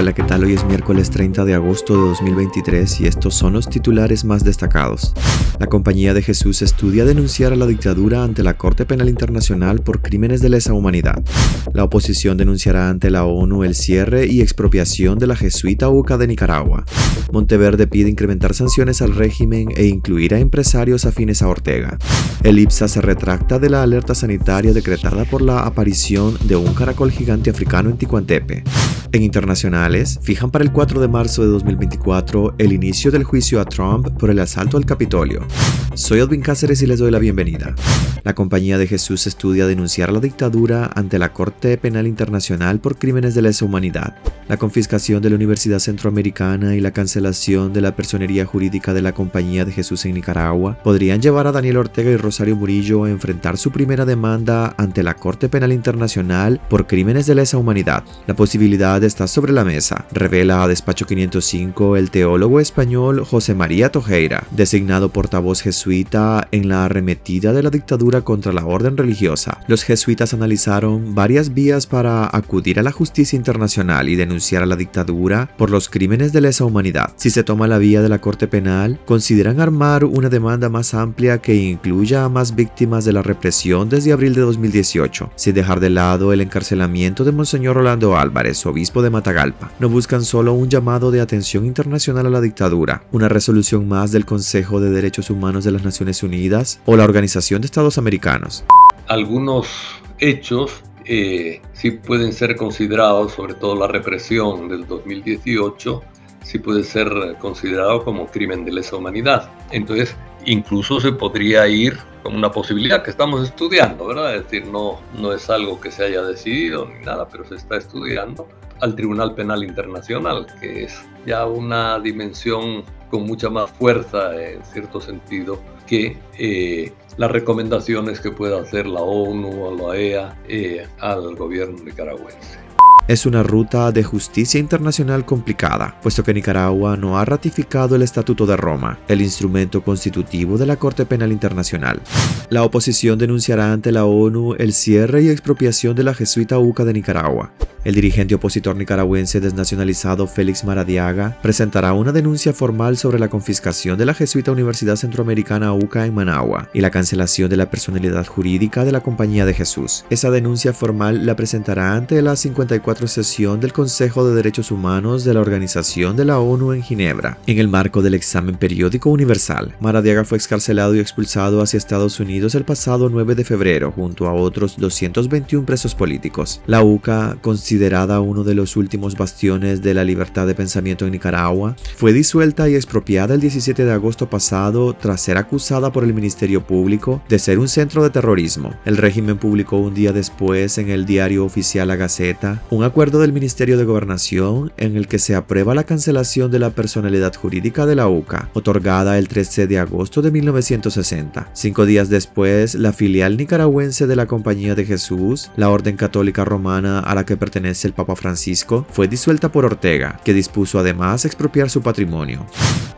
Hola, ¿qué tal? Hoy es miércoles 30 de agosto de 2023 y estos son los titulares más destacados. La Compañía de Jesús estudia denunciar a la dictadura ante la Corte Penal Internacional por crímenes de lesa humanidad. La oposición denunciará ante la ONU el cierre y expropiación de la jesuita UCA de Nicaragua. Monteverde pide incrementar sanciones al régimen e incluir a empresarios afines a Ortega. El IPSA se retracta de la alerta sanitaria decretada por la aparición de un caracol gigante africano en Ticuantepe. En internacionales, fijan para el 4 de marzo de 2024 el inicio del juicio a Trump por el asalto al Capitolio. Soy Edwin Cáceres y les doy la bienvenida. La Compañía de Jesús estudia denunciar la dictadura ante la Corte Penal Internacional por crímenes de lesa humanidad. La confiscación de la Universidad Centroamericana y la cancelación de la personería jurídica de la Compañía de Jesús en Nicaragua podrían llevar a Daniel Ortega y Rosario Murillo a enfrentar su primera demanda ante la Corte Penal Internacional por crímenes de lesa humanidad. La posibilidad está sobre la mesa, revela a Despacho 505 el teólogo español José María Tojeira, designado portavoz jesuita en la arremetida de la dictadura contra la orden religiosa. Los jesuitas analizaron varias vías para acudir a la justicia internacional y denunciar a la dictadura por los crímenes de lesa humanidad. Si se toma la vía de la Corte Penal, consideran armar una demanda más amplia que incluya a más víctimas de la represión desde abril de 2018, sin dejar de lado el encarcelamiento de Monseñor Rolando Álvarez, obispo de Matagalpa. No buscan solo un llamado de atención internacional a la dictadura, una resolución más del Consejo de Derechos Humanos de las Naciones Unidas o la Organización de Estados Americanos. Algunos hechos eh, sí pueden ser considerados, sobre todo la represión del 2018, sí puede ser considerado como crimen de lesa humanidad. Entonces, incluso se podría ir como una posibilidad que estamos estudiando, ¿verdad? Es decir, no, no es algo que se haya decidido ni nada, pero se está estudiando al Tribunal Penal Internacional, que es ya una dimensión con mucha más fuerza, en cierto sentido, que eh, las recomendaciones que pueda hacer la ONU o la EA eh, al gobierno nicaragüense. Es una ruta de justicia internacional complicada, puesto que Nicaragua no ha ratificado el Estatuto de Roma, el instrumento constitutivo de la Corte Penal Internacional. La oposición denunciará ante la ONU el cierre y expropiación de la jesuita UCA de Nicaragua. El dirigente opositor nicaragüense desnacionalizado Félix Maradiaga presentará una denuncia formal sobre la confiscación de la jesuita Universidad Centroamericana UCA en Managua y la cancelación de la personalidad jurídica de la Compañía de Jesús. Esa denuncia formal la presentará ante la 54 sesión del Consejo de Derechos Humanos de la Organización de la ONU en Ginebra, en el marco del examen periódico universal. Maradiaga fue excarcelado y expulsado hacia Estados Unidos el pasado 9 de febrero junto a otros 221 presos políticos. La UCA, considerada uno de los últimos bastiones de la libertad de pensamiento en Nicaragua, fue disuelta y expropiada el 17 de agosto pasado tras ser acusada por el Ministerio Público de ser un centro de terrorismo. El régimen publicó un día después en el diario oficial La Gaceta un acuerdo del Ministerio de Gobernación en el que se aprueba la cancelación de la personalidad jurídica de la UCA, otorgada el 13 de agosto de 1960. Cinco días después, la filial nicaragüense de la Compañía de Jesús, la Orden Católica Romana a la que pertenece el Papa Francisco, fue disuelta por Ortega, que dispuso además expropiar su patrimonio.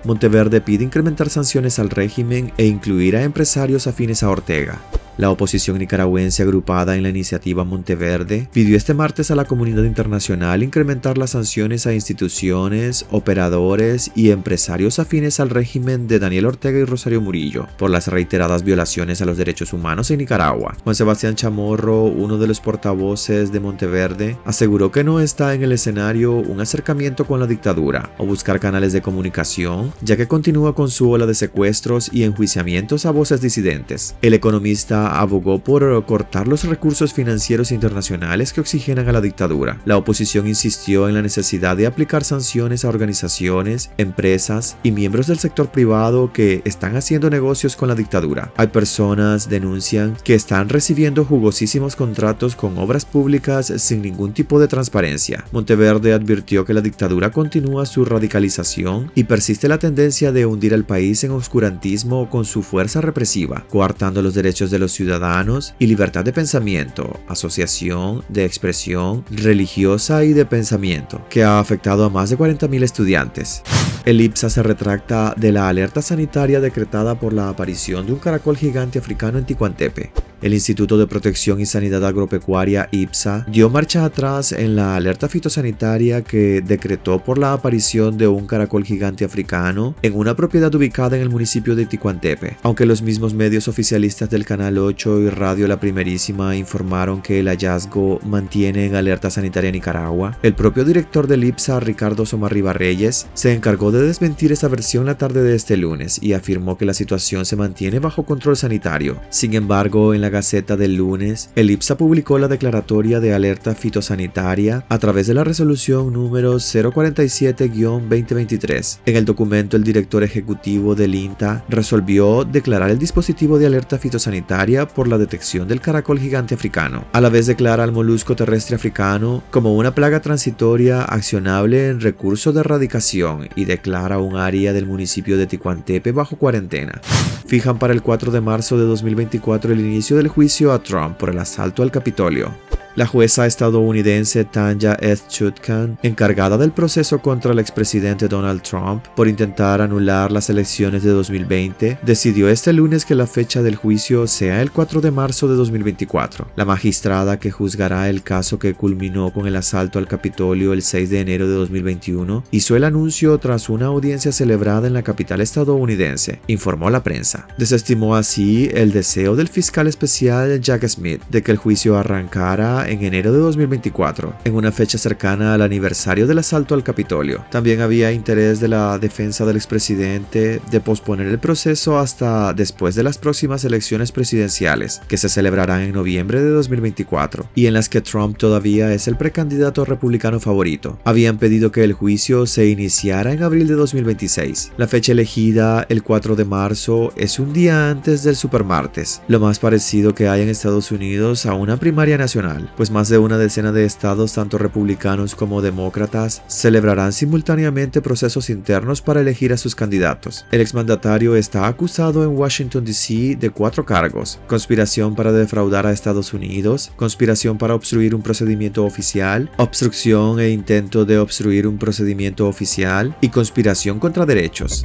Monteverde pide incrementar sanciones al régimen e incluir a empresarios afines a Ortega. La oposición nicaragüense agrupada en la iniciativa Monteverde pidió este martes a la comunidad internacional incrementar las sanciones a instituciones, operadores y empresarios afines al régimen de Daniel Ortega y Rosario Murillo por las reiteradas violaciones a los derechos humanos en Nicaragua. Juan Sebastián Chamorro, uno de los portavoces de Monteverde, aseguró que no está en el escenario un acercamiento con la dictadura o buscar canales de comunicación, ya que continúa con su ola de secuestros y enjuiciamientos a voces disidentes. El economista abogó por cortar los recursos financieros internacionales que oxigenan a la dictadura. La oposición insistió en la necesidad de aplicar sanciones a organizaciones, empresas y miembros del sector privado que están haciendo negocios con la dictadura. Hay personas denuncian que están recibiendo jugosísimos contratos con obras públicas sin ningún tipo de transparencia. Monteverde advirtió que la dictadura continúa su radicalización y persiste la tendencia de hundir al país en oscurantismo con su fuerza represiva, coartando los derechos de los ciudadanos y libertad de pensamiento, asociación, de expresión religiosa y de pensamiento, que ha afectado a más de 40.000 estudiantes. El IPSA se retracta de la alerta sanitaria decretada por la aparición de un caracol gigante africano en Ticuantepe. el Instituto de Protección y Sanidad Agropecuaria IPSA dio marcha atrás en la alerta fitosanitaria que decretó por la aparición de un caracol gigante africano en una propiedad ubicada en el municipio de Ticuantepe, aunque los mismos medios oficialistas del Canal 8 y Radio La Primerísima informaron que el hallazgo mantiene en alerta sanitaria Nicaragua, el propio director del IPSA, Ricardo Somarriba Reyes, se encargó de desmentir esa versión la tarde de este lunes y afirmó que la situación se mantiene bajo control sanitario. Sin embargo, en la Gaceta del lunes, el IPSA publicó la declaratoria de alerta fitosanitaria a través de la resolución número 047-2023. En el documento, el director ejecutivo del INTA resolvió declarar el dispositivo de alerta fitosanitaria por la detección del caracol gigante africano. A la vez declara al molusco terrestre africano como una plaga transitoria accionable en recurso de erradicación y declara un área del municipio de Ticuantepe bajo cuarentena. Fijan para el 4 de marzo de 2024 el inicio del juicio a Trump por el asalto al Capitolio. La jueza estadounidense Tanya S. Chutkan, encargada del proceso contra el expresidente Donald Trump por intentar anular las elecciones de 2020, decidió este lunes que la fecha del juicio sea el 4 de marzo de 2024. La magistrada que juzgará el caso que culminó con el asalto al Capitolio el 6 de enero de 2021 hizo el anuncio tras una audiencia celebrada en la capital estadounidense, informó la prensa. Desestimó así el deseo del fiscal especial Jack Smith de que el juicio arrancara en enero de 2024, en una fecha cercana al aniversario del asalto al Capitolio. También había interés de la defensa del expresidente de posponer el proceso hasta después de las próximas elecciones presidenciales, que se celebrarán en noviembre de 2024, y en las que Trump todavía es el precandidato republicano favorito. Habían pedido que el juicio se iniciara en abril de 2026. La fecha elegida, el 4 de marzo, es un día antes del supermartes, lo más parecido que hay en Estados Unidos a una primaria nacional pues más de una decena de estados, tanto republicanos como demócratas, celebrarán simultáneamente procesos internos para elegir a sus candidatos. El exmandatario está acusado en Washington, D.C. de cuatro cargos, conspiración para defraudar a Estados Unidos, conspiración para obstruir un procedimiento oficial, obstrucción e intento de obstruir un procedimiento oficial y conspiración contra derechos.